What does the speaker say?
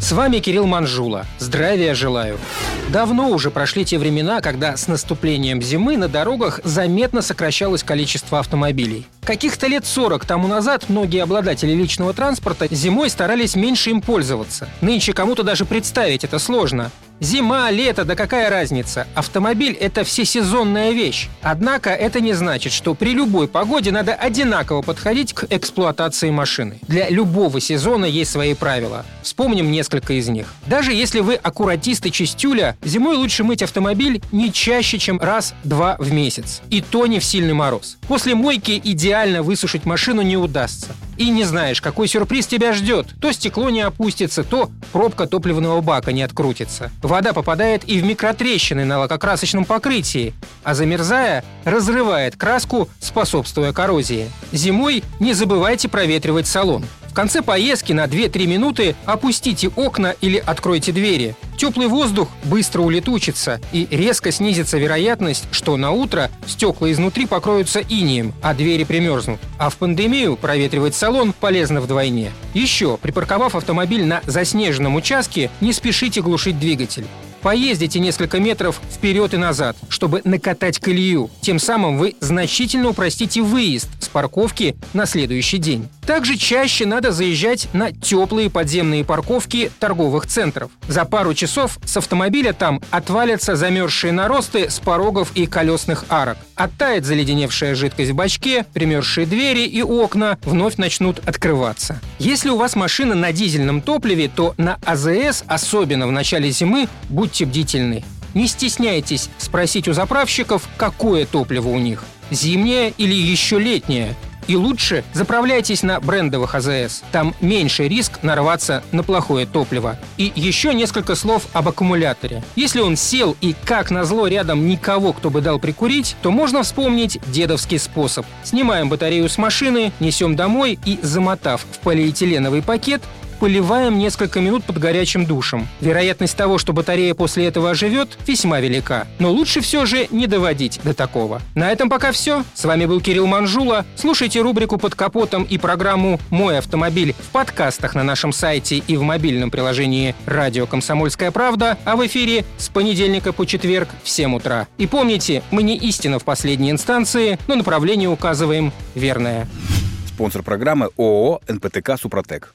С вами Кирилл Манжула. Здравия желаю. Давно уже прошли те времена, когда с наступлением зимы на дорогах заметно сокращалось количество автомобилей. Каких-то лет 40 тому назад многие обладатели личного транспорта зимой старались меньше им пользоваться. Нынче кому-то даже представить это сложно. Зима, лето, да какая разница? Автомобиль – это всесезонная вещь. Однако это не значит, что при любой погоде надо одинаково подходить к эксплуатации машины. Для любого сезона есть свои правила. Вспомним несколько из них. Даже если вы аккуратист и чистюля, зимой лучше мыть автомобиль не чаще, чем раз-два в месяц. И то не в сильный мороз. После мойки идеально высушить машину не удастся. И не знаешь, какой сюрприз тебя ждет. То стекло не опустится, то пробка топливного бака не открутится. Вода попадает и в микротрещины на лакокрасочном покрытии, а замерзая, разрывает краску, способствуя коррозии. Зимой не забывайте проветривать салон. Конце поездки на 2-3 минуты опустите окна или откройте двери. Теплый воздух быстро улетучится и резко снизится вероятность, что на утро стекла изнутри покроются инием, а двери примерзнут. А в пандемию проветривать салон полезно вдвойне. Еще, припарковав автомобиль на заснеженном участке, не спешите глушить двигатель. Поездите несколько метров вперед и назад, чтобы накатать колею. Тем самым вы значительно упростите выезд с парковки на следующий день. Также чаще надо заезжать на теплые подземные парковки торговых центров. За пару часов с автомобиля там отвалятся замерзшие наросты с порогов и колесных арок. Оттает заледеневшая жидкость в бачке, примерзшие двери и окна вновь начнут открываться. Если у вас машина на дизельном топливе, то на АЗС, особенно в начале зимы, будьте бдительны. Не стесняйтесь спросить у заправщиков, какое топливо у них – зимнее или еще летнее. И лучше заправляйтесь на брендовых АЗС. Там меньше риск нарваться на плохое топливо. И еще несколько слов об аккумуляторе. Если он сел и, как назло, рядом никого, кто бы дал прикурить, то можно вспомнить дедовский способ. Снимаем батарею с машины, несем домой и, замотав в полиэтиленовый пакет, поливаем несколько минут под горячим душем. Вероятность того, что батарея после этого оживет, весьма велика. Но лучше все же не доводить до такого. На этом пока все. С вами был Кирилл Манжула. Слушайте рубрику «Под капотом» и программу «Мой автомобиль» в подкастах на нашем сайте и в мобильном приложении «Радио Комсомольская правда», а в эфире с понедельника по четверг в 7 утра. И помните, мы не истина в последней инстанции, но направление указываем верное. Спонсор программы ООО «НПТК Супротек».